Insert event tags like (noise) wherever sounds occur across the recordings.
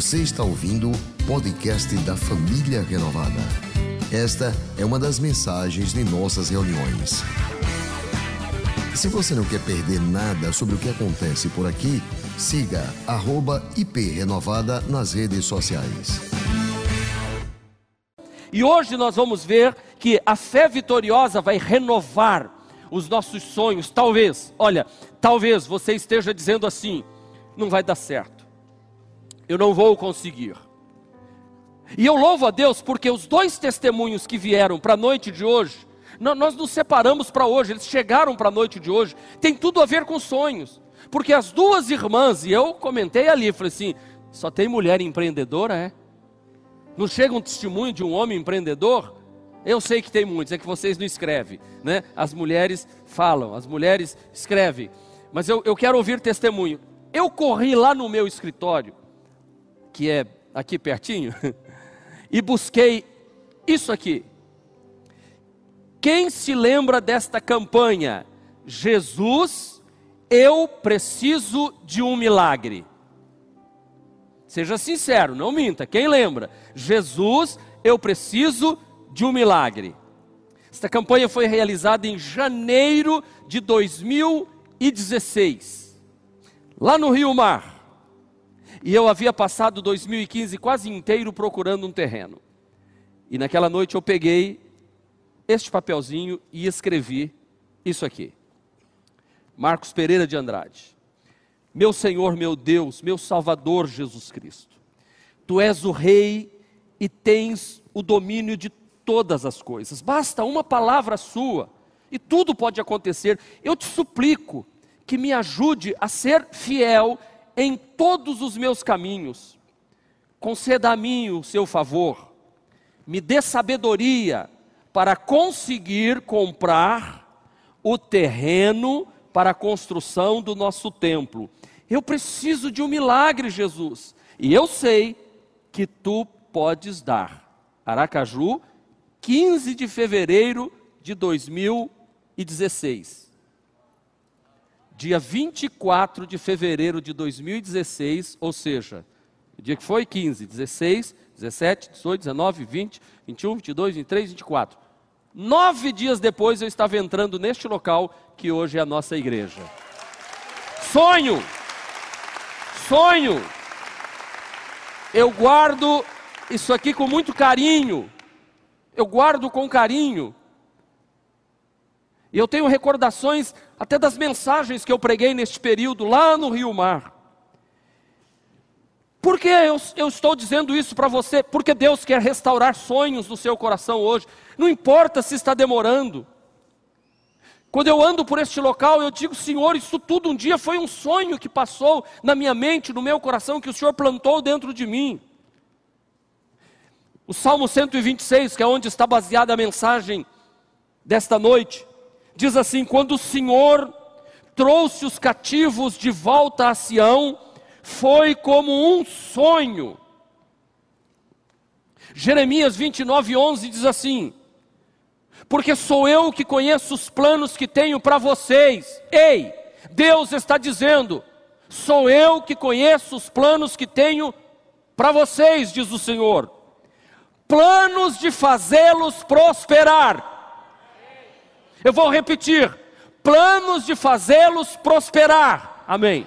Você está ouvindo o podcast da Família Renovada. Esta é uma das mensagens de nossas reuniões. Se você não quer perder nada sobre o que acontece por aqui, siga @iprenovada nas redes sociais. E hoje nós vamos ver que a fé vitoriosa vai renovar os nossos sonhos. Talvez, olha, talvez você esteja dizendo assim: não vai dar certo, eu não vou conseguir. E eu louvo a Deus porque os dois testemunhos que vieram para a noite de hoje, nós nos separamos para hoje, eles chegaram para a noite de hoje, tem tudo a ver com sonhos. Porque as duas irmãs, e eu comentei ali, falei assim: só tem mulher empreendedora, é? Não chega um testemunho de um homem empreendedor? Eu sei que tem muitos, é que vocês não escrevem, né? As mulheres falam, as mulheres escrevem. Mas eu, eu quero ouvir testemunho. Eu corri lá no meu escritório, que é aqui pertinho, (laughs) e busquei isso aqui. Quem se lembra desta campanha? Jesus, eu preciso de um milagre. Seja sincero, não minta. Quem lembra? Jesus, eu preciso de um milagre. Esta campanha foi realizada em janeiro de 2016, lá no Rio Mar. E eu havia passado 2015 quase inteiro procurando um terreno. E naquela noite eu peguei este papelzinho e escrevi isso aqui. Marcos Pereira de Andrade. Meu Senhor, meu Deus, meu Salvador Jesus Cristo. Tu és o Rei e tens o domínio de todas as coisas. Basta uma palavra sua e tudo pode acontecer. Eu te suplico que me ajude a ser fiel em todos os meus caminhos. Conceda a mim o seu favor. Me dê sabedoria para conseguir comprar o terreno para a construção do nosso templo. Eu preciso de um milagre, Jesus. E eu sei que tu podes dar. Aracaju, 15 de fevereiro de 2016. Dia 24 de fevereiro de 2016, ou seja, o dia que foi 15, 16, 17, 18, 19, 20, 21, 22, 23, 24. Nove dias depois eu estava entrando neste local que hoje é a nossa igreja. Sonho! Sonho! Eu guardo isso aqui com muito carinho. Eu guardo com carinho. E eu tenho recordações até das mensagens que eu preguei neste período lá no Rio Mar. Por que eu, eu estou dizendo isso para você? Porque Deus quer restaurar sonhos no seu coração hoje. Não importa se está demorando. Quando eu ando por este local, eu digo, Senhor, isso tudo um dia foi um sonho que passou na minha mente, no meu coração, que o Senhor plantou dentro de mim. O Salmo 126, que é onde está baseada a mensagem desta noite, diz assim: Quando o Senhor trouxe os cativos de volta a Sião, foi como um sonho. Jeremias 29, 11 diz assim: Porque sou eu que conheço os planos que tenho para vocês. Ei, Deus está dizendo: Sou eu que conheço os planos que tenho para vocês, diz o Senhor. Planos de fazê-los prosperar. Eu vou repetir: planos de fazê-los prosperar. Amém.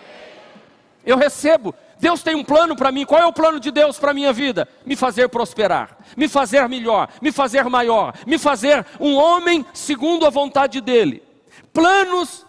Eu recebo. Deus tem um plano para mim. Qual é o plano de Deus para a minha vida? Me fazer prosperar, me fazer melhor, me fazer maior, me fazer um homem segundo a vontade dEle. Planos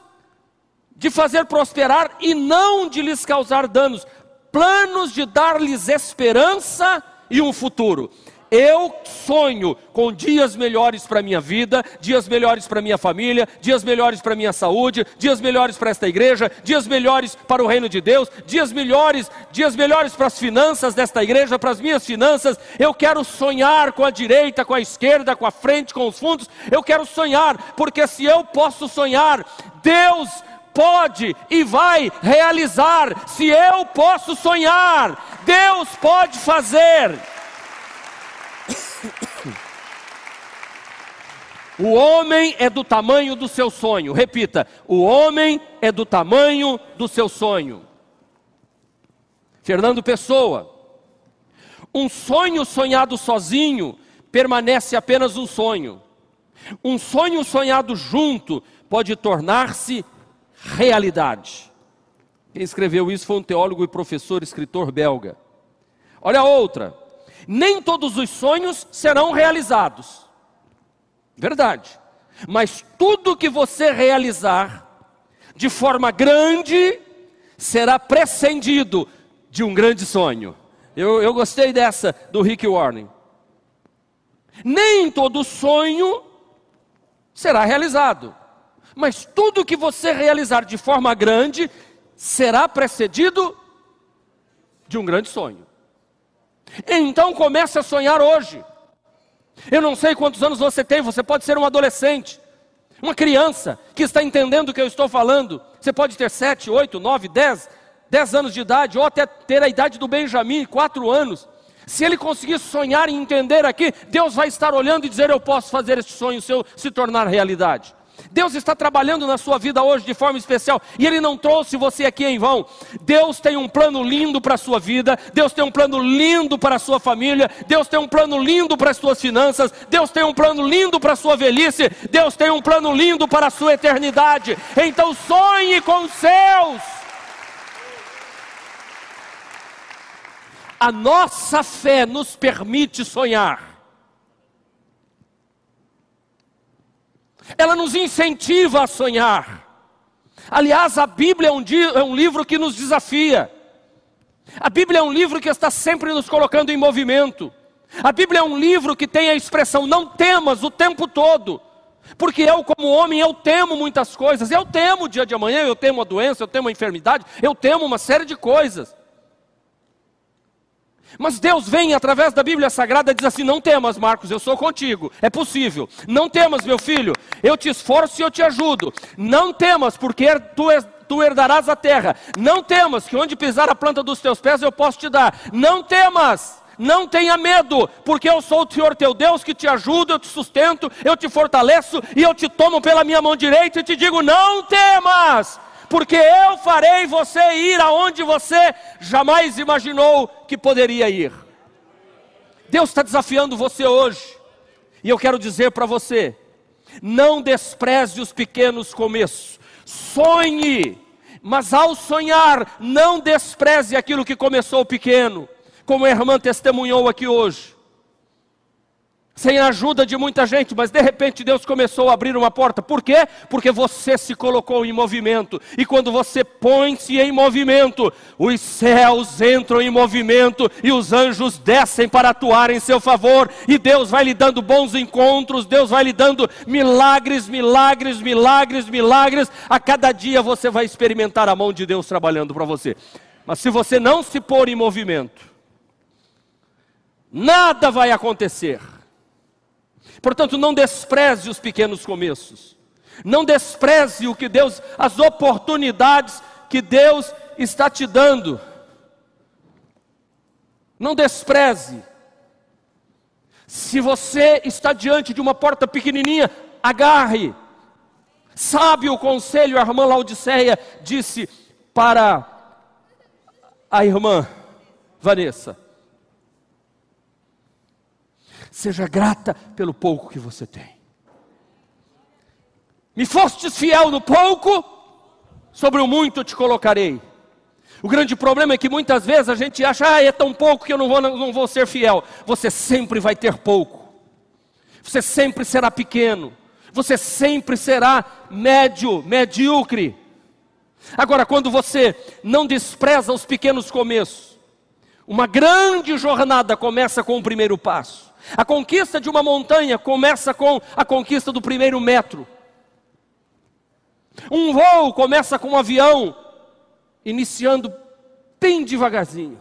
de fazer prosperar e não de lhes causar danos. Planos de dar-lhes esperança e um futuro. Eu sonho com dias melhores para a minha vida, dias melhores para a minha família, dias melhores para a minha saúde, dias melhores para esta igreja, dias melhores para o reino de Deus, dias melhores, dias melhores para as finanças desta igreja, para as minhas finanças. Eu quero sonhar com a direita, com a esquerda, com a frente, com os fundos. Eu quero sonhar, porque se eu posso sonhar, Deus pode e vai realizar. Se eu posso sonhar, Deus pode fazer. O homem é do tamanho do seu sonho. Repita: o homem é do tamanho do seu sonho. Fernando Pessoa, Um sonho sonhado sozinho permanece apenas um sonho. Um sonho sonhado junto pode tornar-se realidade. Quem escreveu isso foi um teólogo e professor, escritor belga. Olha a outra. Nem todos os sonhos serão realizados. Verdade. Mas tudo que você realizar de forma grande será prescindido de um grande sonho. Eu, eu gostei dessa do Rick Warren. Nem todo sonho será realizado, mas tudo que você realizar de forma grande será precedido de um grande sonho. Então comece a sonhar hoje. Eu não sei quantos anos você tem, você pode ser um adolescente, uma criança que está entendendo o que eu estou falando. Você pode ter sete, oito, nove, dez, dez anos de idade, ou até ter a idade do Benjamin, quatro anos. Se ele conseguir sonhar e entender aqui, Deus vai estar olhando e dizer: Eu posso fazer este sonho seu se tornar realidade. Deus está trabalhando na sua vida hoje de forma especial e Ele não trouxe você aqui em vão. Deus tem um plano lindo para a sua vida, Deus tem um plano lindo para a sua família, Deus tem um plano lindo para as suas finanças, Deus tem um plano lindo para a sua velhice, Deus tem um plano lindo para a sua eternidade. Então sonhe com os seus. A nossa fé nos permite sonhar. Ela nos incentiva a sonhar. Aliás, a Bíblia é um, é um, livro que nos desafia. A Bíblia é um livro que está sempre nos colocando em movimento. A Bíblia é um livro que tem a expressão não temas o tempo todo. Porque eu, como homem, eu temo muitas coisas. Eu temo o dia de amanhã, eu temo a doença, eu temo a enfermidade, eu temo uma série de coisas. Mas Deus vem através da Bíblia Sagrada e diz assim: Não temas, Marcos, eu sou contigo, é possível. Não temas, meu filho, eu te esforço e eu te ajudo. Não temas, porque tu, tu herdarás a terra. Não temas, que onde pisar a planta dos teus pés eu posso te dar. Não temas. Não tenha medo, porque eu sou o Senhor teu Deus que te ajuda, eu te sustento, eu te fortaleço e eu te tomo pela minha mão direita e te digo: não temas, porque eu farei você ir aonde você jamais imaginou que poderia ir. Deus está desafiando você hoje, e eu quero dizer para você: não despreze os pequenos começos, sonhe, mas ao sonhar, não despreze aquilo que começou pequeno, como a irmã testemunhou aqui hoje sem a ajuda de muita gente, mas de repente Deus começou a abrir uma porta. Por quê? Porque você se colocou em movimento. E quando você põe-se em movimento, os céus entram em movimento e os anjos descem para atuar em seu favor. E Deus vai lhe dando bons encontros, Deus vai lhe dando milagres, milagres, milagres, milagres. A cada dia você vai experimentar a mão de Deus trabalhando para você. Mas se você não se pôr em movimento, nada vai acontecer. Portanto, não despreze os pequenos começos. Não despreze o que Deus, as oportunidades que Deus está te dando. Não despreze. Se você está diante de uma porta pequenininha, agarre. Sabe o conselho, a irmã Laodiceia disse para a irmã Vanessa: Seja grata pelo pouco que você tem. Me fostes fiel no pouco, sobre o muito te colocarei. O grande problema é que muitas vezes a gente acha, ah, é tão pouco que eu não vou, não vou ser fiel. Você sempre vai ter pouco. Você sempre será pequeno. Você sempre será médio, medíocre. Agora, quando você não despreza os pequenos começos, uma grande jornada começa com o primeiro passo. A conquista de uma montanha começa com a conquista do primeiro metro. Um voo começa com um avião iniciando bem devagarzinho,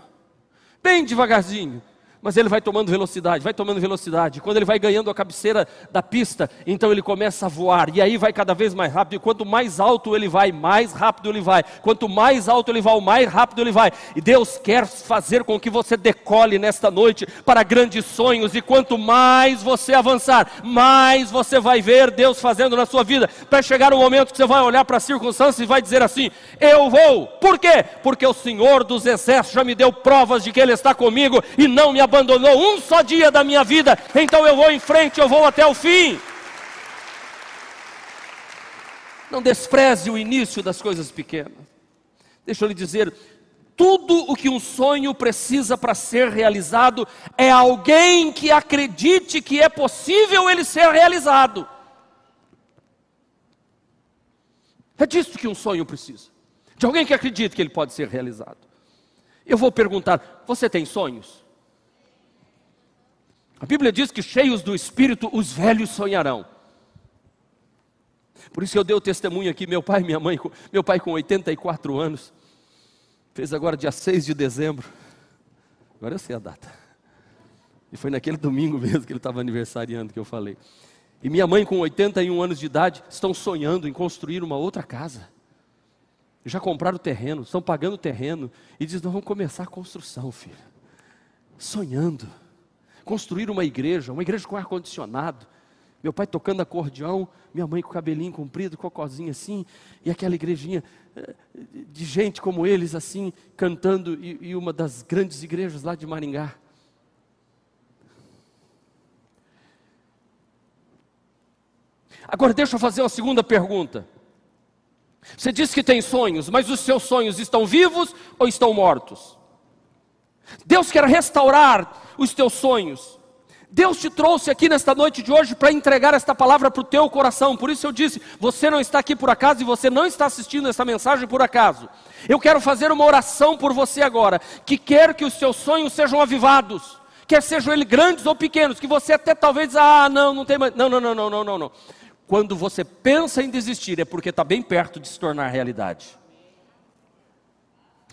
bem devagarzinho mas ele vai tomando velocidade, vai tomando velocidade. Quando ele vai ganhando a cabeceira da pista, então ele começa a voar, e aí vai cada vez mais rápido. E quanto mais alto ele vai, mais rápido ele vai. Quanto mais alto ele vai, mais rápido ele vai. E Deus quer fazer com que você decole nesta noite para grandes sonhos, e quanto mais você avançar, mais você vai ver Deus fazendo na sua vida, para chegar o um momento que você vai olhar para as circunstâncias e vai dizer assim: Eu vou. Por quê? Porque o Senhor dos Exércitos já me deu provas de que Ele está comigo e não me abandonou abandonou um só dia da minha vida, então eu vou em frente, eu vou até o fim. Não despreze o início das coisas pequenas. Deixa eu lhe dizer, tudo o que um sonho precisa para ser realizado é alguém que acredite que é possível ele ser realizado. É disso que um sonho precisa. De alguém que acredite que ele pode ser realizado. Eu vou perguntar: você tem sonhos? A Bíblia diz que cheios do espírito os velhos sonharão. Por isso eu dei o testemunho aqui, meu pai e minha mãe, meu pai com 84 anos, fez agora dia 6 de dezembro. Agora eu sei a data. E foi naquele domingo mesmo que ele estava aniversariando que eu falei. E minha mãe, com 81 anos de idade, estão sonhando em construir uma outra casa. Já compraram o terreno, estão pagando o terreno. E diz: Nós vamos começar a construção, filho. Sonhando. Construir uma igreja, uma igreja com ar-condicionado, meu pai tocando acordeão, minha mãe com o cabelinho comprido, cocozinho assim, e aquela igrejinha eh, de gente como eles assim, cantando, e, e uma das grandes igrejas lá de Maringá. Agora deixa eu fazer uma segunda pergunta. Você diz que tem sonhos, mas os seus sonhos estão vivos ou estão mortos? Deus quer restaurar os teus sonhos. Deus te trouxe aqui nesta noite de hoje para entregar esta palavra para o teu coração. Por isso eu disse: você não está aqui por acaso e você não está assistindo essa mensagem por acaso. Eu quero fazer uma oração por você agora, que quer que os seus sonhos sejam avivados, quer sejam eles grandes ou pequenos, que você até talvez, ah, não, não tem mais. Não, não, não, não, não, não, não. Quando você pensa em desistir, é porque está bem perto de se tornar realidade.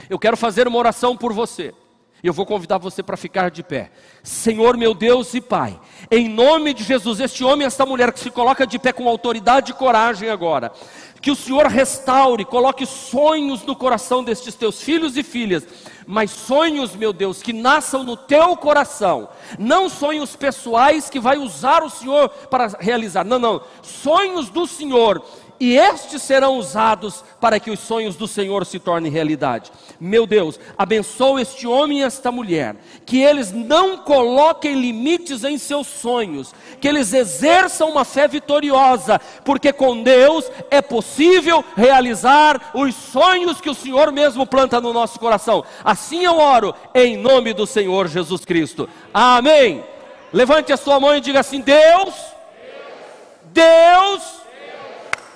Eu quero fazer uma oração por você. Eu vou convidar você para ficar de pé. Senhor meu Deus e Pai, em nome de Jesus, este homem e esta mulher que se coloca de pé com autoridade e coragem agora, que o Senhor restaure, coloque sonhos no coração destes teus filhos e filhas, mas sonhos, meu Deus, que nasçam no teu coração, não sonhos pessoais que vai usar o Senhor para realizar, não, não, sonhos do Senhor e estes serão usados para que os sonhos do Senhor se tornem realidade. Meu Deus, abençoa este homem e esta mulher, que eles não coloquem limites em seus sonhos, que eles exerçam uma fé vitoriosa, porque com Deus é possível realizar os sonhos que o Senhor mesmo planta no nosso coração. Assim eu oro, em nome do Senhor Jesus Cristo. Amém. Levante a sua mão e diga assim: Deus, Deus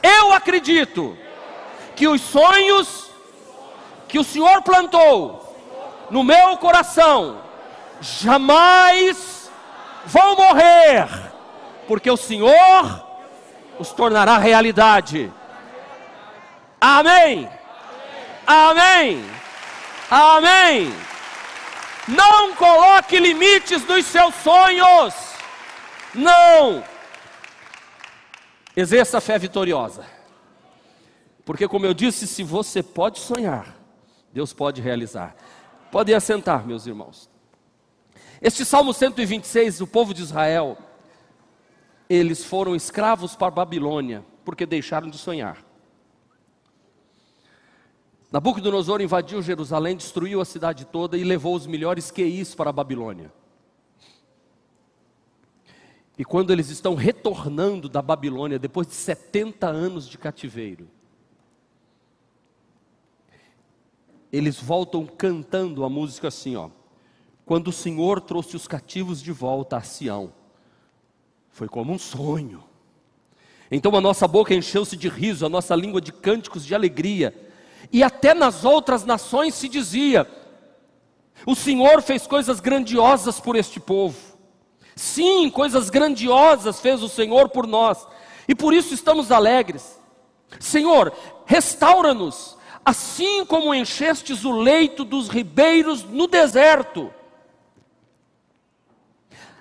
eu acredito que os sonhos que o Senhor plantou no meu coração jamais vão morrer, porque o Senhor os tornará realidade. Amém. Amém. Amém. Não coloque limites nos seus sonhos. Não Exerça a fé vitoriosa. Porque, como eu disse, se você pode sonhar, Deus pode realizar. Podem assentar, meus irmãos. Este Salmo 126, o povo de Israel, eles foram escravos para a Babilônia, porque deixaram de sonhar. Nabucodonosor invadiu Jerusalém, destruiu a cidade toda e levou os melhores QIs para a Babilônia. E quando eles estão retornando da Babilônia, depois de 70 anos de cativeiro, eles voltam cantando a música assim, ó. Quando o Senhor trouxe os cativos de volta a Sião, foi como um sonho. Então a nossa boca encheu-se de riso, a nossa língua de cânticos de alegria. E até nas outras nações se dizia: O Senhor fez coisas grandiosas por este povo. Sim, coisas grandiosas fez o Senhor por nós, e por isso estamos alegres. Senhor, restaura-nos, assim como enchestes o leito dos ribeiros no deserto.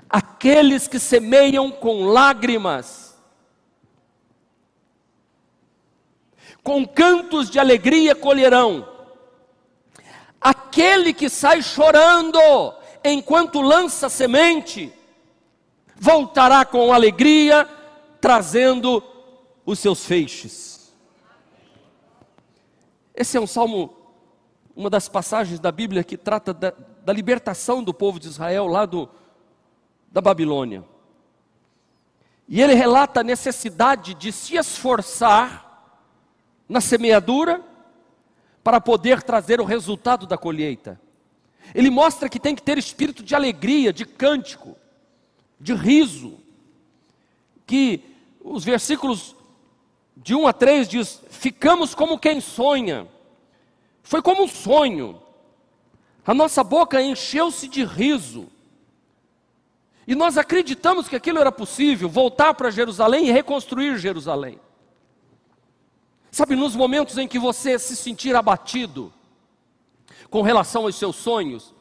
Aqueles que semeiam com lágrimas, com cantos de alegria colherão. Aquele que sai chorando enquanto lança semente, voltará com alegria, trazendo os seus feixes. Esse é um salmo, uma das passagens da Bíblia que trata da, da libertação do povo de Israel lá do, da Babilônia. E ele relata a necessidade de se esforçar na semeadura para poder trazer o resultado da colheita. Ele mostra que tem que ter espírito de alegria, de cântico, de riso. Que os versículos de 1 a 3 diz: Ficamos como quem sonha. Foi como um sonho. A nossa boca encheu-se de riso. E nós acreditamos que aquilo era possível, voltar para Jerusalém e reconstruir Jerusalém. Sabe, nos momentos em que você se sentir abatido com relação aos seus sonhos,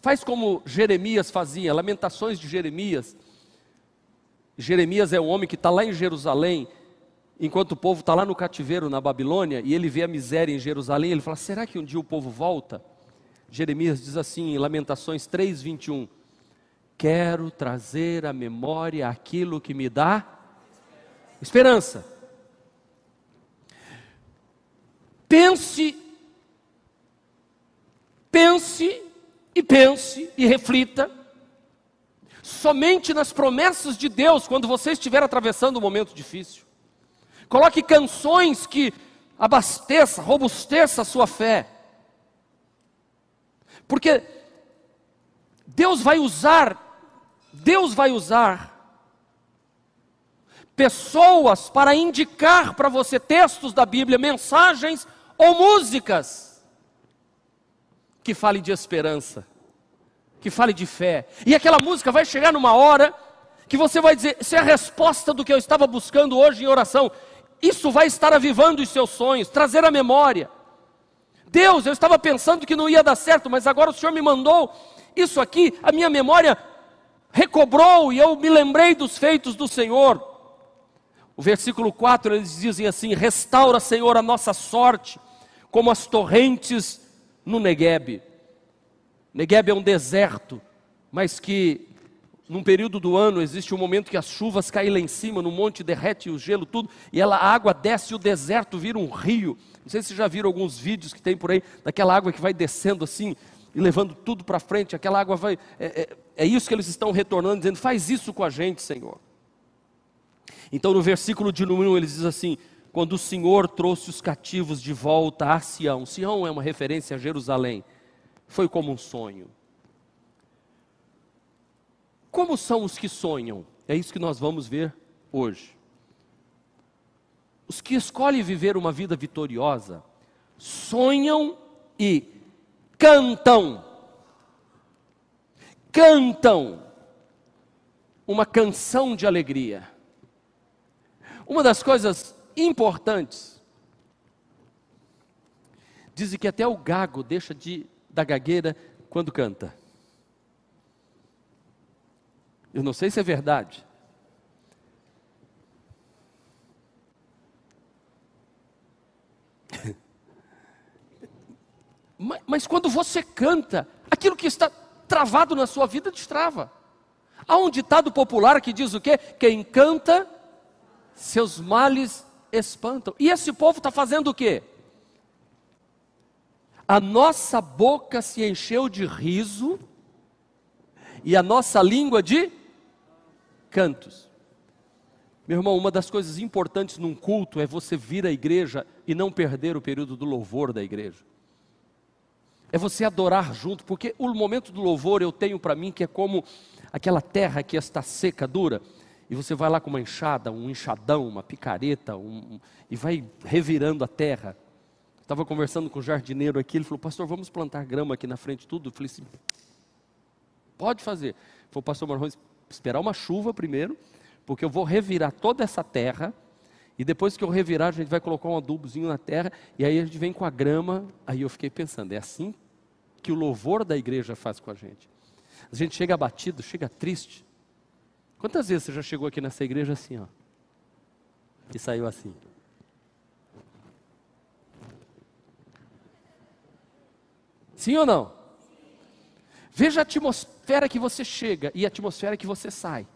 faz como Jeremias fazia, Lamentações de Jeremias. Jeremias é um homem que está lá em Jerusalém, enquanto o povo está lá no cativeiro na Babilônia, e ele vê a miséria em Jerusalém, ele fala: será que um dia o povo volta? Jeremias diz assim em Lamentações 3, 21. Quero trazer à memória aquilo que me dá esperança. Pense, pense e pense e reflita somente nas promessas de Deus quando você estiver atravessando um momento difícil. Coloque canções que abasteça, robusteça a sua fé. Porque Deus vai usar, Deus vai usar pessoas para indicar para você textos da Bíblia, mensagens ou músicas que falem de esperança, que falem de fé. E aquela música vai chegar numa hora que você vai dizer: "Isso é a resposta do que eu estava buscando hoje em oração". Isso vai estar avivando os seus sonhos, trazer a memória. Deus, eu estava pensando que não ia dar certo, mas agora o Senhor me mandou isso aqui, a minha memória recobrou e eu me lembrei dos feitos do Senhor. O versículo 4 eles dizem assim: Restaura, Senhor, a nossa sorte, como as torrentes no Negueb. Negueb é um deserto, mas que num período do ano existe um momento que as chuvas caem lá em cima, no monte derrete o gelo tudo, e ela, a água desce e o deserto vira um rio. Não sei se vocês já viram alguns vídeos que tem por aí, daquela água que vai descendo assim, e levando tudo para frente, aquela água vai. É, é, é isso que eles estão retornando, dizendo: faz isso com a gente, Senhor. Então no versículo de número 1 eles dizem assim: quando o Senhor trouxe os cativos de volta a Sião, Sião é uma referência a Jerusalém, foi como um sonho. Como são os que sonham? É isso que nós vamos ver hoje. Os que escolhem viver uma vida vitoriosa sonham e cantam. Cantam uma canção de alegria. Uma das coisas importantes, dizem que até o gago deixa de da gagueira quando canta. Eu não sei se é verdade. (laughs) mas, mas quando você canta, aquilo que está travado na sua vida destrava. Há um ditado popular que diz o quê? Quem canta, seus males espantam. E esse povo está fazendo o quê? A nossa boca se encheu de riso e a nossa língua de cantos. Meu irmão, uma das coisas importantes num culto é você vir à igreja e não perder o período do louvor da igreja. É você adorar junto, porque o momento do louvor eu tenho para mim que é como aquela terra que está seca, dura, e você vai lá com uma enxada, um enxadão, uma picareta, um, e vai revirando a terra. Estava conversando com o jardineiro aqui, ele falou, pastor, vamos plantar grama aqui na frente tudo? Eu falei assim, pode fazer. Ele falou, pastor Marrons, esperar uma chuva primeiro, porque eu vou revirar toda essa terra, e depois que eu revirar, a gente vai colocar um adubozinho na terra, e aí a gente vem com a grama. Aí eu fiquei pensando, é assim que o louvor da igreja faz com a gente. A gente chega abatido, chega triste. Quantas vezes você já chegou aqui nessa igreja assim, ó? E saiu assim? Sim ou não? Veja a atmosfera que você chega e a atmosfera que você sai.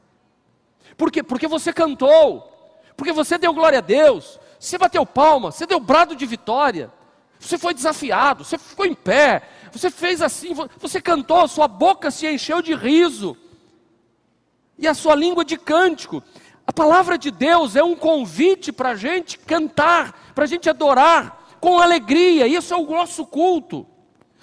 Por quê? Porque você cantou, porque você deu glória a Deus, você bateu palma, você deu brado de vitória, você foi desafiado, você ficou em pé, você fez assim, você cantou, sua boca se encheu de riso, e a sua língua de cântico. A palavra de Deus é um convite para a gente cantar, para a gente adorar com alegria, isso é o nosso culto.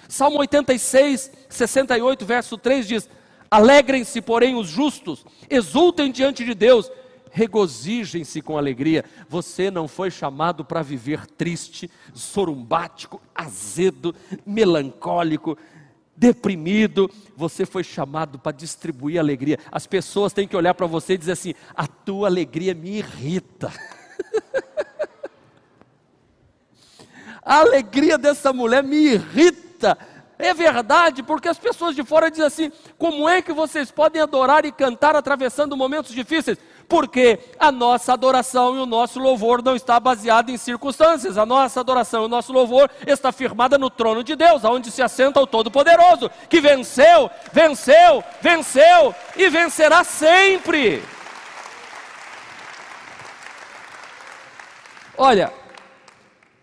Salmo 86, 68, verso 3 diz: Alegrem-se, porém, os justos, exultem diante de Deus, regozijem-se com alegria. Você não foi chamado para viver triste, sorumbático, azedo, melancólico, deprimido. Você foi chamado para distribuir alegria. As pessoas têm que olhar para você e dizer assim: a tua alegria me irrita. (laughs) a alegria dessa mulher me irrita. É verdade, porque as pessoas de fora dizem assim: como é que vocês podem adorar e cantar atravessando momentos difíceis? Porque a nossa adoração e o nosso louvor não está baseado em circunstâncias. A nossa adoração e o nosso louvor está firmada no trono de Deus, aonde se assenta o Todo-Poderoso, que venceu, venceu, venceu e vencerá sempre. Olha,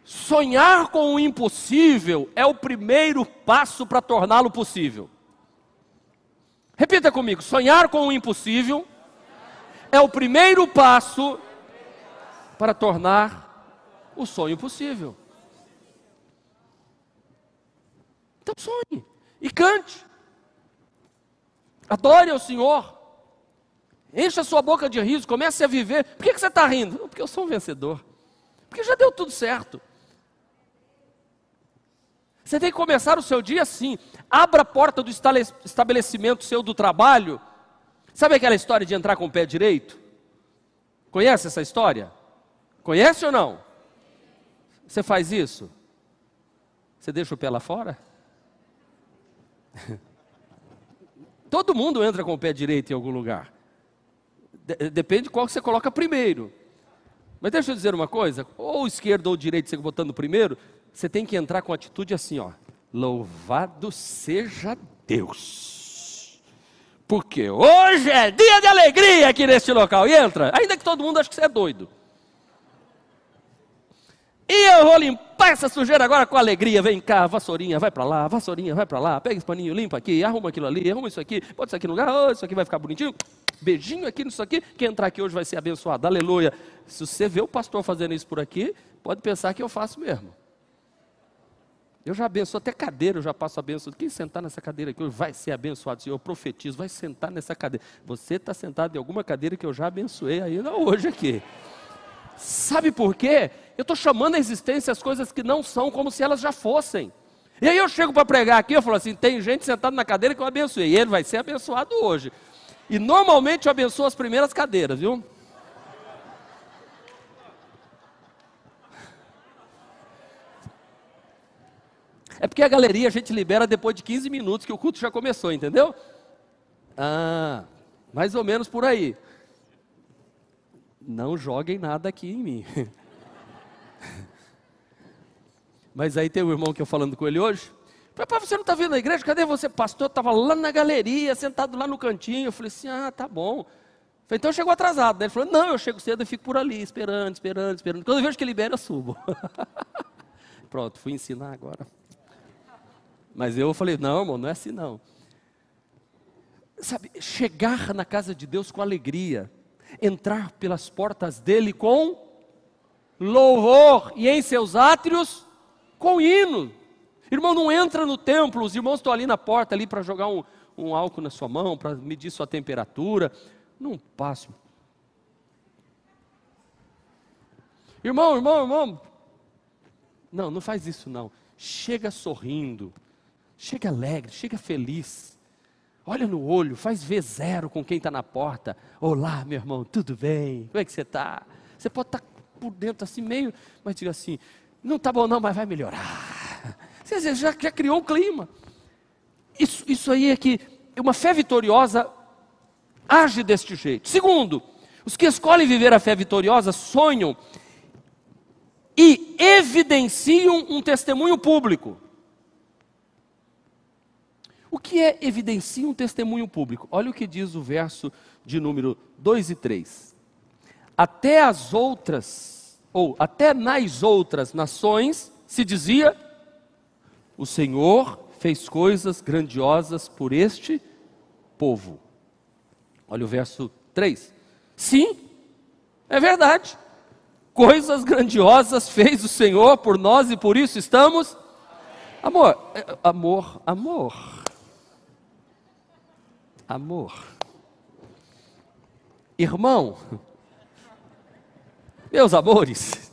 sonhar com o impossível é o primeiro passo para torná-lo possível. Repita comigo: sonhar com o impossível é o primeiro passo para tornar o sonho possível. Então sonhe e cante. Adore ao Senhor. Encha sua boca de riso, comece a viver. Por que, que você está rindo? Porque eu sou um vencedor. Porque já deu tudo certo. Você tem que começar o seu dia assim. Abra a porta do estabelecimento seu do trabalho Sabe aquela história de entrar com o pé direito? Conhece essa história? Conhece ou não? Você faz isso? Você deixa o pé lá fora? (laughs) Todo mundo entra com o pé direito em algum lugar. Depende qual que você coloca primeiro. Mas deixa eu dizer uma coisa: ou esquerdo ou direito, você botando primeiro, você tem que entrar com atitude assim, ó. Louvado seja Deus. Porque hoje é dia de alegria aqui neste local. E entra, ainda que todo mundo ache que você é doido. E eu vou limpar essa sujeira agora com alegria. Vem cá, vassourinha, vai para lá, vassourinha, vai para lá. Pega esse paninho, limpa aqui, arruma aquilo ali, arruma isso aqui, bota isso aqui no lugar, oh, isso aqui vai ficar bonitinho. Beijinho aqui nisso aqui. Quem entrar aqui hoje vai ser abençoado. Aleluia. Se você vê o pastor fazendo isso por aqui, pode pensar que eu faço mesmo. Eu já abençoo até cadeira, eu já passo a benção. Quem sentar nessa cadeira aqui vai ser abençoado. Senhor, eu profetizo, vai sentar nessa cadeira. Você está sentado em alguma cadeira que eu já abençoei ainda hoje aqui. Sabe por quê? Eu estou chamando a existência as coisas que não são como se elas já fossem. E aí eu chego para pregar aqui, eu falo assim: tem gente sentada na cadeira que eu abençoei. E ele vai ser abençoado hoje. E normalmente eu abençoo as primeiras cadeiras, viu? É porque a galeria a gente libera depois de 15 minutos que o culto já começou, entendeu? Ah, mais ou menos por aí. Não joguem nada aqui em mim. (laughs) Mas aí tem um irmão que eu falando com ele hoje. Papai, você não está vendo a igreja? Cadê você? Pastor, estava lá na galeria, sentado lá no cantinho. Eu falei assim, ah, tá bom. Falei, então chegou atrasado. Ele falou, não, eu chego cedo e fico por ali, esperando, esperando, esperando. Quando eu vejo que libera, eu subo. (laughs) Pronto, fui ensinar agora. Mas eu falei, não, irmão, não é assim não. Sabe, chegar na casa de Deus com alegria, entrar pelas portas dele com louvor e em seus átrios com hino. Irmão, não entra no templo, os irmãos estão ali na porta ali para jogar um, um álcool na sua mão, para medir sua temperatura. Não passe. Irmão, irmão, irmão. Não, não faz isso não. Chega sorrindo Chega alegre, chega feliz. Olha no olho, faz V0 com quem está na porta. Olá, meu irmão, tudo bem? Como é que você está? Você pode estar tá por dentro assim, meio, mas diga assim: não está bom, não, mas vai melhorar. (laughs) Você já, já criou um clima. Isso, isso aí é que uma fé vitoriosa age deste jeito. Segundo, os que escolhem viver a fé vitoriosa sonham e evidenciam um testemunho público. O que é evidencia um testemunho público? Olha o que diz o verso de número 2 e 3. Até as outras, ou até nas outras nações, se dizia: O Senhor fez coisas grandiosas por este povo. Olha o verso 3. Sim, é verdade. Coisas grandiosas fez o Senhor por nós e por isso estamos. Amor, é, amor, amor. Amor. Irmão, meus amores,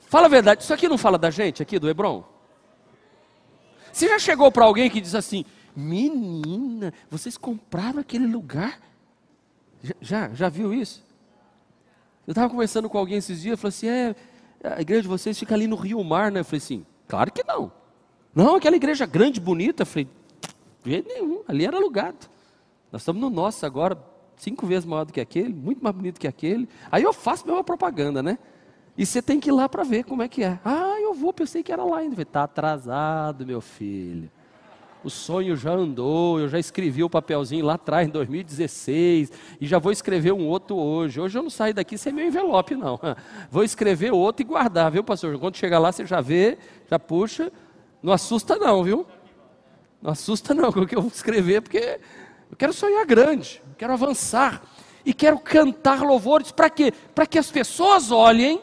fala a verdade, isso aqui não fala da gente, aqui do Hebron? Você já chegou para alguém que diz assim: Menina, vocês compraram aquele lugar? Já, já, viu isso? Eu estava conversando com alguém esses dias, eu falei assim: É, a igreja de vocês fica ali no Rio Mar, né? Eu falei assim: Claro que não. Não, aquela igreja grande, bonita. Eu falei: De jeito nenhum, ali era alugado. Nós estamos no nosso agora, cinco vezes maior do que aquele, muito mais bonito que aquele. Aí eu faço mesma propaganda, né? E você tem que ir lá para ver como é que é. Ah, eu vou, pensei que era lá ainda. Está atrasado, meu filho. O sonho já andou, eu já escrevi o papelzinho lá atrás, em 2016, e já vou escrever um outro hoje. Hoje eu não saio daqui sem meu envelope, não. (laughs) Vou escrever outro e guardar, viu, pastor? Quando chegar lá, você já vê, já puxa. Não assusta, não, viu? Não assusta, não, (laughs) com o que eu vou escrever, porque eu quero sonhar grande, eu quero avançar e quero cantar louvores para quê? Para que as pessoas olhem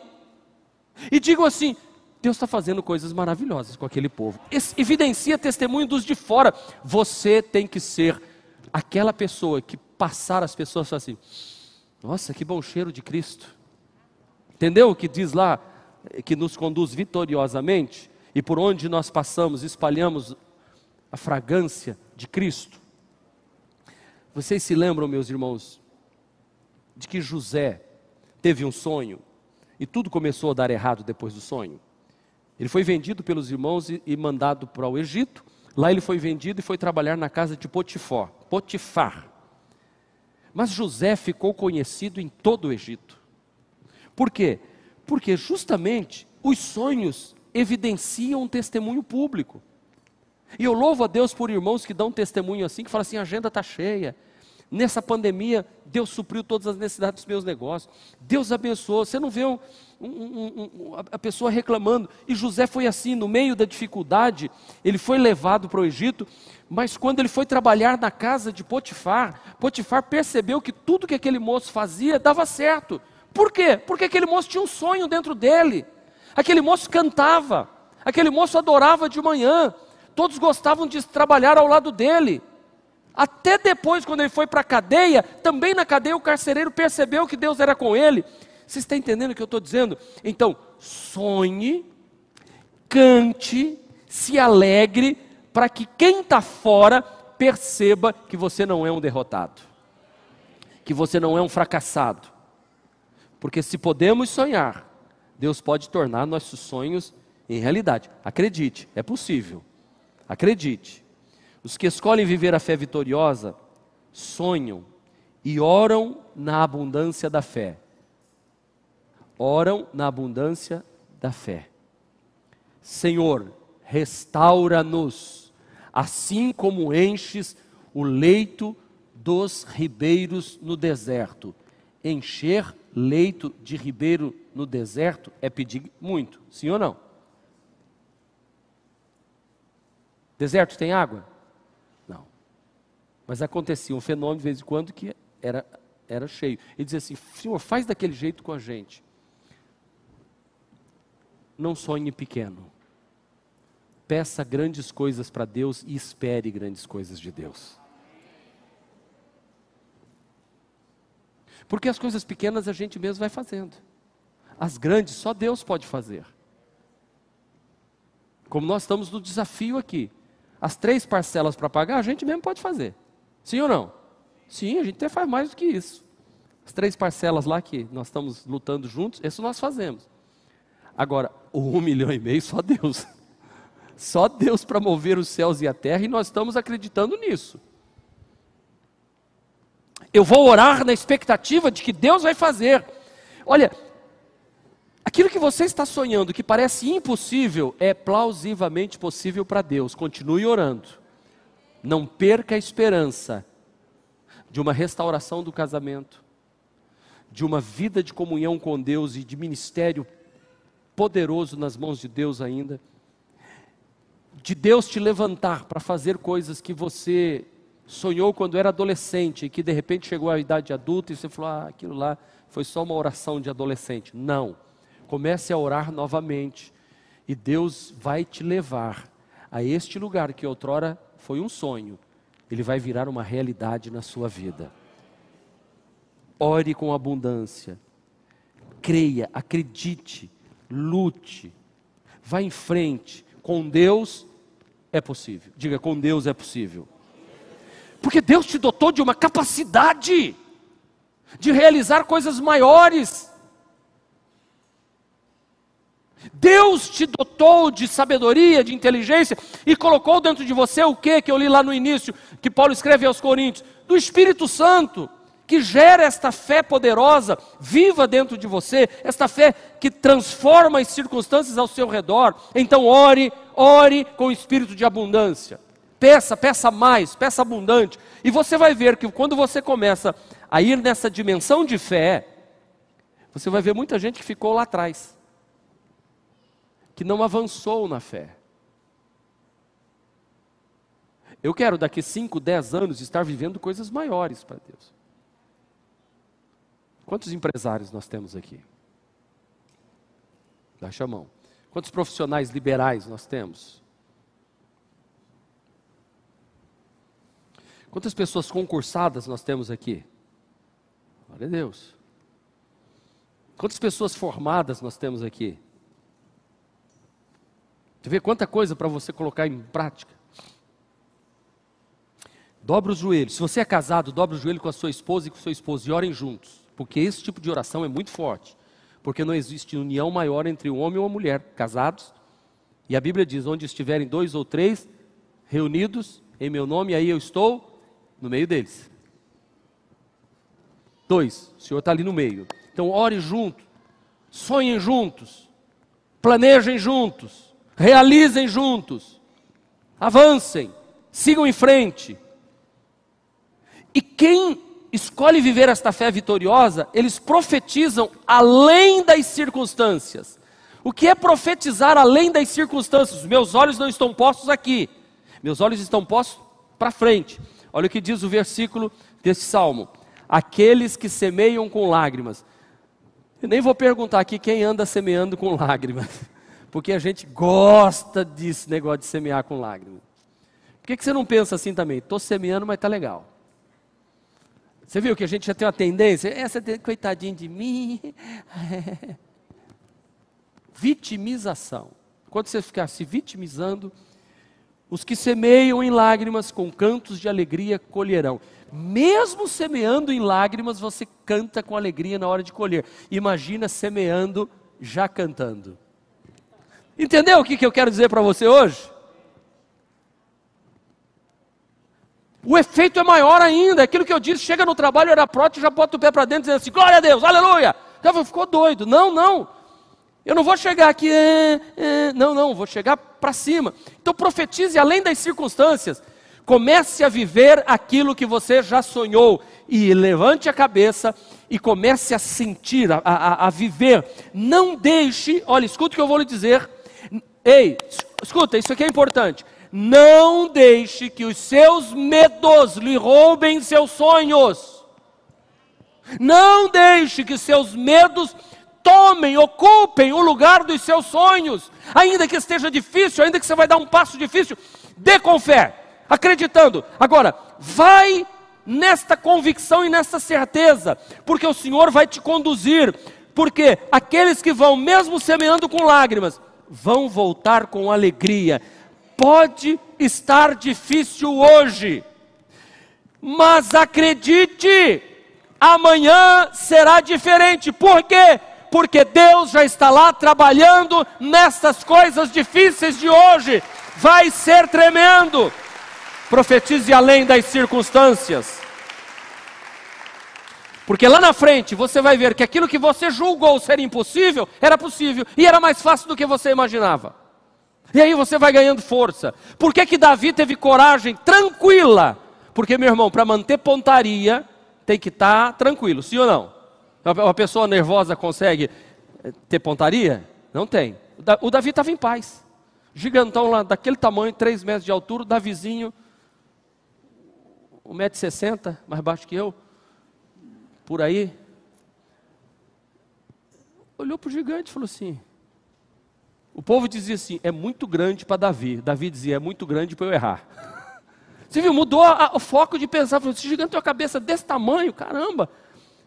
e digam assim: Deus está fazendo coisas maravilhosas com aquele povo. Esse evidencia testemunho dos de fora. Você tem que ser aquela pessoa que passar as pessoas assim: Nossa, que bom cheiro de Cristo. Entendeu o que diz lá? Que nos conduz vitoriosamente e por onde nós passamos espalhamos a fragrância de Cristo. Vocês se lembram, meus irmãos, de que José teve um sonho e tudo começou a dar errado depois do sonho? Ele foi vendido pelos irmãos e, mandado para o Egito. Lá ele foi vendido e foi trabalhar na casa de Potifar. Potifar. Mas José ficou conhecido em todo o Egito. Por quê? Porque justamente os sonhos evidenciam um testemunho público. E eu louvo a Deus por irmãos que dão testemunho assim, que falam assim: a agenda está cheia, Nessa pandemia, Deus supriu todas as necessidades dos meus negócios. Deus abençoou. Você não vê um, um, um, a pessoa reclamando. E José foi assim, no meio da dificuldade, ele foi levado para o Egito, mas quando ele foi trabalhar na casa de Potifar, Potifar percebeu que tudo que aquele moço fazia dava certo. Por quê? Porque aquele moço tinha um sonho dentro dele. Aquele moço cantava, aquele moço adorava de manhã, todos gostavam de trabalhar ao lado dele. Até depois, quando ele foi para a cadeia, também na cadeia o carcereiro percebeu que Deus era com ele. Você está entendendo o que eu estou dizendo? Então, sonhe, cante, se alegre, para que quem está fora perceba que você não é um derrotado, que você não é um fracassado. Porque se podemos sonhar, Deus pode tornar nossos sonhos em realidade. Acredite, é possível. Acredite. Os que escolhem viver a fé vitoriosa sonham e oram na abundância da fé. Oram na abundância da fé. Senhor, restaura-nos, assim como enches o leito dos ribeiros no deserto. Encher leito de ribeiro no deserto é pedir muito, sim ou não? Deserto tem água? Mas acontecia um fenômeno de vez em quando que era, era cheio. Ele dizia assim: Senhor, faz daquele jeito com a gente. Não sonhe pequeno. Peça grandes coisas para Deus e espere grandes coisas de Deus. Porque as coisas pequenas a gente mesmo vai fazendo. As grandes só Deus pode fazer. Como nós estamos no desafio aqui. As três parcelas para pagar, a gente mesmo pode fazer. Sim ou não? Sim, a gente até faz mais do que isso. As três parcelas lá que nós estamos lutando juntos, isso nós fazemos. Agora, um milhão e meio, só Deus. (laughs) Só Deus para mover os céus e a terra, e nós estamos acreditando nisso. Eu vou orar na expectativa de que Deus vai fazer. Olha, aquilo que você está sonhando que parece impossível é plausivelmente possível para Deus. Continue orando. Não perca a esperança de uma restauração do casamento, de uma vida de comunhão com Deus e de ministério poderoso nas mãos de Deus ainda, de Deus te levantar para fazer coisas que você sonhou quando era adolescente e que de repente chegou à idade adulta e você falou: ah, aquilo lá foi só uma oração de adolescente. Não. Comece a orar novamente e Deus vai te levar a este lugar que outrora foi um sonho, ele vai virar uma realidade na sua vida. Ore com abundância, creia, acredite, lute, vá em frente. Com Deus é possível. Diga, com Deus é possível. Porque Deus te dotou de uma capacidade de realizar coisas maiores. Deus te dotou de sabedoria, de inteligência e colocou dentro de você o que que eu li lá no início, que Paulo escreve aos Coríntios, do Espírito Santo, que gera esta fé poderosa, viva dentro de você, esta fé que transforma as circunstâncias ao seu redor. Então ore, ore com o espírito de abundância. Peça, peça mais, peça abundante. E você vai ver que quando você começa a ir nessa dimensão de fé, você vai ver muita gente que ficou lá atrás, que não avançou na fé. Eu quero daqui 5, 10 anos estar vivendo coisas maiores para Deus. Quantos empresários nós temos aqui? A mão. Quantos profissionais liberais nós temos? Quantas pessoas concursadas nós temos aqui? Glória a Deus. Quantas pessoas formadas nós temos aqui? Você vê quanta coisa para você colocar em prática. Dobra os joelhos. Se você é casado, dobra o joelho com a sua esposa e com o seu esposo e orem juntos. Porque esse tipo de oração é muito forte. Porque não existe união maior entre um homem e uma mulher casados. E a Bíblia diz: onde estiverem dois ou três reunidos em meu nome, aí eu estou no meio deles. Dois, o Senhor está ali no meio. Então, ore junto, sonhem juntos, planejem juntos, realizem juntos, avancem, sigam em frente. E quem escolhe viver esta fé vitoriosa, eles profetizam além das circunstâncias. O que é profetizar além das circunstâncias? Meus olhos não estão postos aqui, meus olhos estão postos para frente. Olha o que diz o versículo desse salmo: Aqueles que semeiam com lágrimas. Eu nem vou perguntar aqui quem anda semeando com (laughs) lágrimas, porque a gente gosta desse negócio de semear com lágrimas. Por que, que você não pensa assim também? Estou semeando, mas está legal. Você viu que a gente já tem uma tendência? Essa coitadinha de mim. (laughs) Vitimização. Quando você ficar se vitimizando, os que semeiam em lágrimas com cantos de alegria colherão. Mesmo semeando em lágrimas, você canta com alegria na hora de colher. Imagina semeando já cantando. Entendeu o que, que eu quero dizer para você hoje? O efeito é maior ainda. Aquilo que eu disse, chega no trabalho, era prótese, já bota o pé para dentro dizendo assim: glória a Deus, aleluia. Então ficou doido. Não, não. Eu não vou chegar aqui, é, é, não, não, vou chegar para cima. Então profetize além das circunstâncias. Comece a viver aquilo que você já sonhou e levante a cabeça e comece a sentir, a, a, a viver. Não deixe, olha, escuta o que eu vou lhe dizer. Ei, escuta, isso aqui é importante. Não deixe que os seus medos lhe roubem seus sonhos. Não deixe que seus medos tomem, ocupem o lugar dos seus sonhos, ainda que esteja difícil, ainda que você vai dar um passo difícil, dê com fé, acreditando. Agora, vai nesta convicção e nesta certeza, porque o Senhor vai te conduzir, porque aqueles que vão, mesmo semeando com lágrimas, vão voltar com alegria. Pode estar difícil hoje, mas acredite, amanhã será diferente, por quê? porque Deus já está lá trabalhando nessas coisas difíceis de hoje. Vai ser tremendo. Profetize além das circunstâncias. Porque lá na frente você vai ver que aquilo que você julgou ser impossível era possível e era mais fácil do que você imaginava. E aí você vai ganhando força. Por que, que Davi teve coragem tranquila? Porque, meu irmão, para manter pontaria, tem que estar tá tranquilo, sim ou não? Uma pessoa nervosa consegue eh, ter pontaria? Não tem. O Davi estava em paz. gigantão lá, daquele tamanho, 3 metros de altura, Davizinho, 1,60m, mais baixo que eu, por aí. Olhou para o gigante e falou assim: o povo dizia assim: é muito grande para Davi. Davi dizia: é muito grande para eu errar. (laughs) Você viu, mudou a, o foco de pensar. Falou, esse gigante tem uma cabeça desse tamanho, caramba.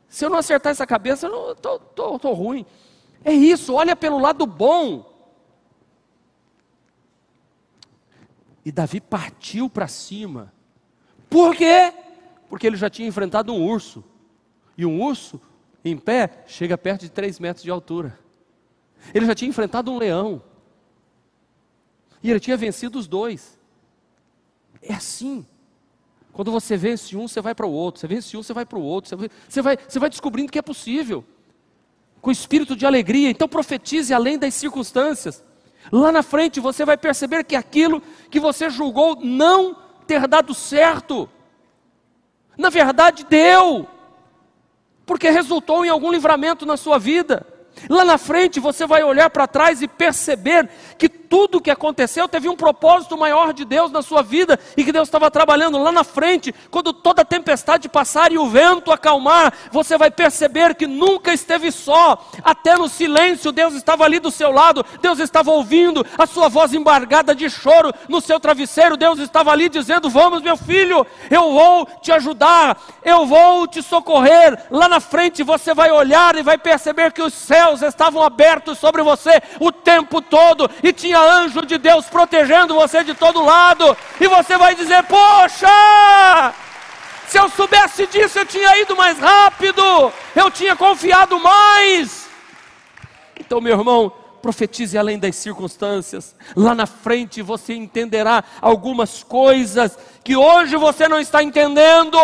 Se eu não acertar essa cabeça, eu tô ruim. É isso, olha pelo lado bom. E Davi partiu para cima. Por quê? Porque ele já tinha enfrentado um urso. E um urso, em pé, chega perto de 3 metros de altura. Ele já tinha enfrentado um leão. E ele tinha vencido os dois. É assim. Quando você vence um, você vai para o outro. Você vence um, você vai para o outro. Você vai, você, vai, descobrindo que é possível. Com espírito de alegria. Então profetize além das circunstâncias. Lá na frente você vai perceber que aquilo que você julgou não ter dado certo, na verdade deu, porque resultou em algum livramento na sua vida. Lá na frente você vai olhar para trás e perceber que tudo o que aconteceu teve um propósito maior de Deus na sua vida e que Deus estava trabalhando lá na frente, quando toda a tempestade passar e o vento acalmar, você vai perceber que nunca esteve só, até no silêncio Deus estava ali do seu lado, Deus estava ouvindo a sua voz embargada de choro no seu travesseiro, Deus estava ali dizendo: Vamos, meu filho, eu vou te ajudar, eu vou te socorrer. Lá na frente você vai olhar e vai perceber que os céus estavam abertos sobre você o tempo todo e tinha tinha anjo de Deus protegendo você de todo lado, e você vai dizer: Poxa, se eu soubesse disso, eu tinha ido mais rápido, eu tinha confiado mais. Então, meu irmão, profetize além das circunstâncias. Lá na frente você entenderá algumas coisas que hoje você não está entendendo,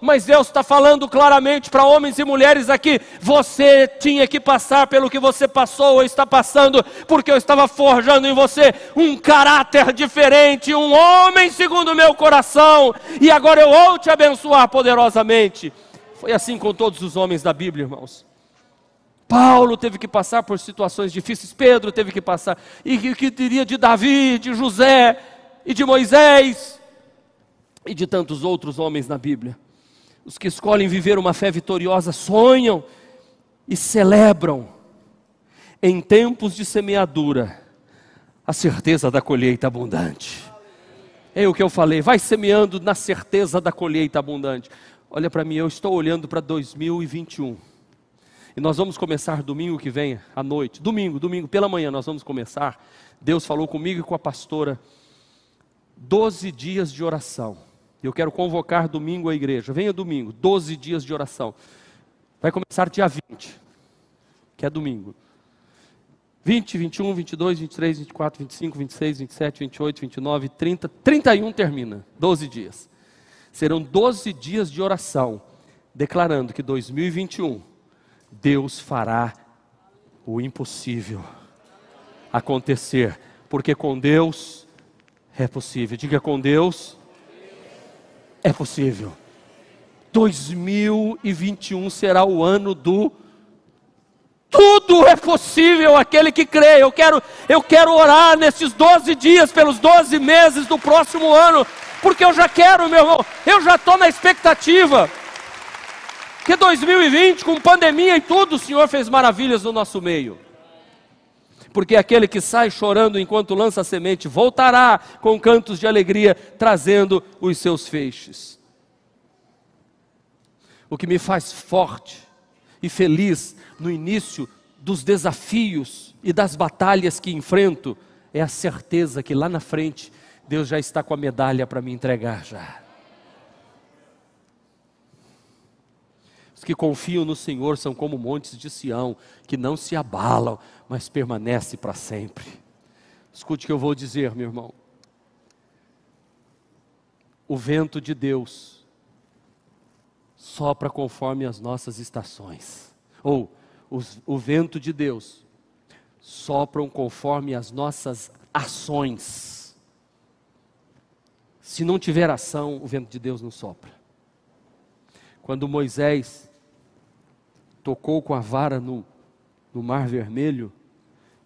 mas Deus está falando claramente para homens e mulheres aqui: você tinha que passar pelo que você passou ou está passando, porque eu estava forjando em você um caráter diferente, um homem segundo o meu coração, e agora eu vou te abençoar poderosamente. Foi assim com todos os homens da Bíblia, irmãos. Paulo teve que passar por situações difíceis, Pedro teve que passar, e o que diria de Davi, de José e de Moisés? E de tantos outros homens na Bíblia. Os que escolhem viver uma fé vitoriosa sonham e celebram em tempos de semeadura a certeza da colheita abundante. É o que eu falei, vai semeando na certeza da colheita abundante. Olha para mim, eu estou olhando para 2021. E nós vamos começar domingo que vem, à noite. Domingo, domingo, pela manhã, nós vamos começar. Deus falou comigo e com a pastora. Doze dias de oração eu quero convocar domingo a igreja. Venha domingo, 12 dias de oração. Vai começar dia 20, que é domingo. 20, 21, 22, 23, 24, 25, 26, 27, 28, 29, 30, 31 termina. 12 dias. Serão 12 dias de oração, declarando que 2021 Deus fará o impossível acontecer, porque com Deus é possível. Diga com Deus é possível. 2021 será o ano do tudo é possível aquele que crê. Eu quero, eu quero orar nesses 12 dias, pelos 12 meses do próximo ano, porque eu já quero, meu irmão, eu já estou na expectativa. Que 2020, com pandemia e tudo, o Senhor fez maravilhas no nosso meio porque aquele que sai chorando enquanto lança a semente voltará com cantos de alegria, trazendo os seus feixes. O que me faz forte e feliz no início dos desafios e das batalhas que enfrento é a certeza que lá na frente Deus já está com a medalha para me entregar já. Os que confiam no Senhor são como montes de Sião, que não se abalam, mas permanece para sempre. Escute o que eu vou dizer, meu irmão. O vento de Deus sopra conforme as nossas estações. Ou os, o vento de Deus sopram conforme as nossas ações. Se não tiver ação, o vento de Deus não sopra. Quando Moisés tocou com a vara no, no Mar Vermelho,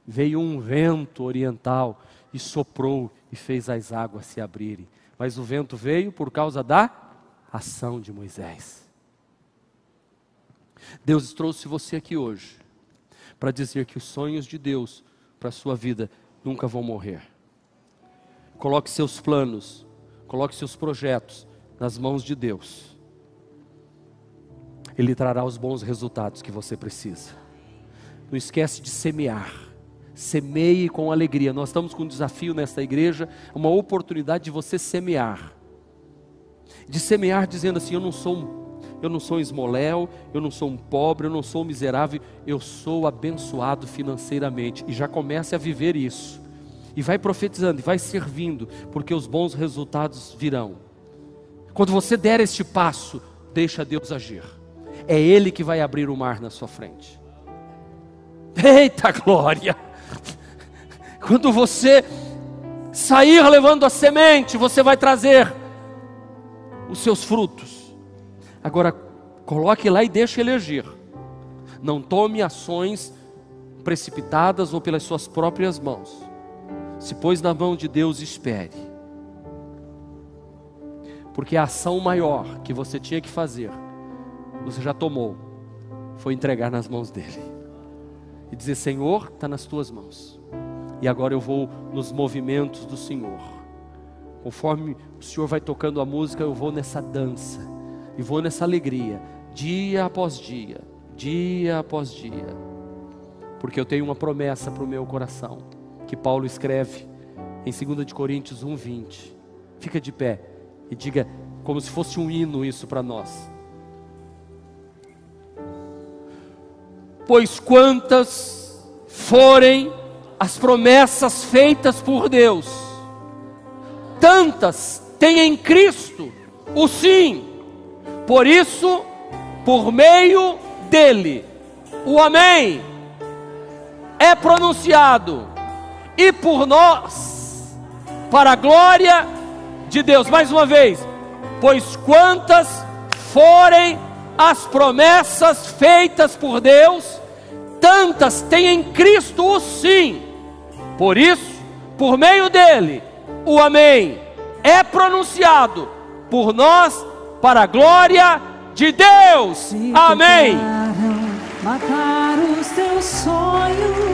veio um vento oriental e soprou e fez as águas se abrirem. Mas o vento veio por causa da ação de Moisés. Deus trouxe você aqui hoje para dizer que os sonhos de Deus para a sua vida nunca vão morrer. Coloque seus planos, coloque seus projetos nas mãos de Deus. Ele trará os bons resultados que você precisa. Não esquece de semear. Semeie com alegria. Nós estamos com um desafio nesta igreja, uma oportunidade de você semear. De semear dizendo assim: eu não sou um eu não sou um esmoléu, eu não sou um pobre, eu não sou um miserável, eu sou abençoado financeiramente. E já comece a viver isso. E vai profetizando, e vai servindo, porque os bons resultados virão. Quando você der este passo, deixa Deus agir. É Ele que vai abrir o mar na sua frente. Eita glória! Quando você sair levando a semente, você vai trazer os seus frutos. Agora, coloque lá e deixe ele agir. Não tome ações precipitadas ou pelas suas próprias mãos. Se pôs na mão de Deus, espere. Porque a ação maior que você tinha que fazer, você já tomou, foi entregar nas mãos dele. E dizer: Senhor, está nas tuas mãos. E agora eu vou nos movimentos do Senhor. Conforme o Senhor vai tocando a música, eu vou nessa dança e vou nessa alegria, dia após dia, dia após dia, porque eu tenho uma promessa para o meu coração, que Paulo escreve em 2 Coríntios 1,20. Fica de pé e diga, como se fosse um hino isso para nós. Pois quantas forem as promessas feitas por Deus, tantas tem em Cristo o sim por isso, por meio dele, o Amém é pronunciado, e por nós, para a glória de Deus. Mais uma vez, pois quantas forem as promessas feitas por Deus, tantas tem em Cristo o sim. Por isso, por meio dele, o Amém é pronunciado por nós para a glória de Deus. Se Amém. Os teus sonhos.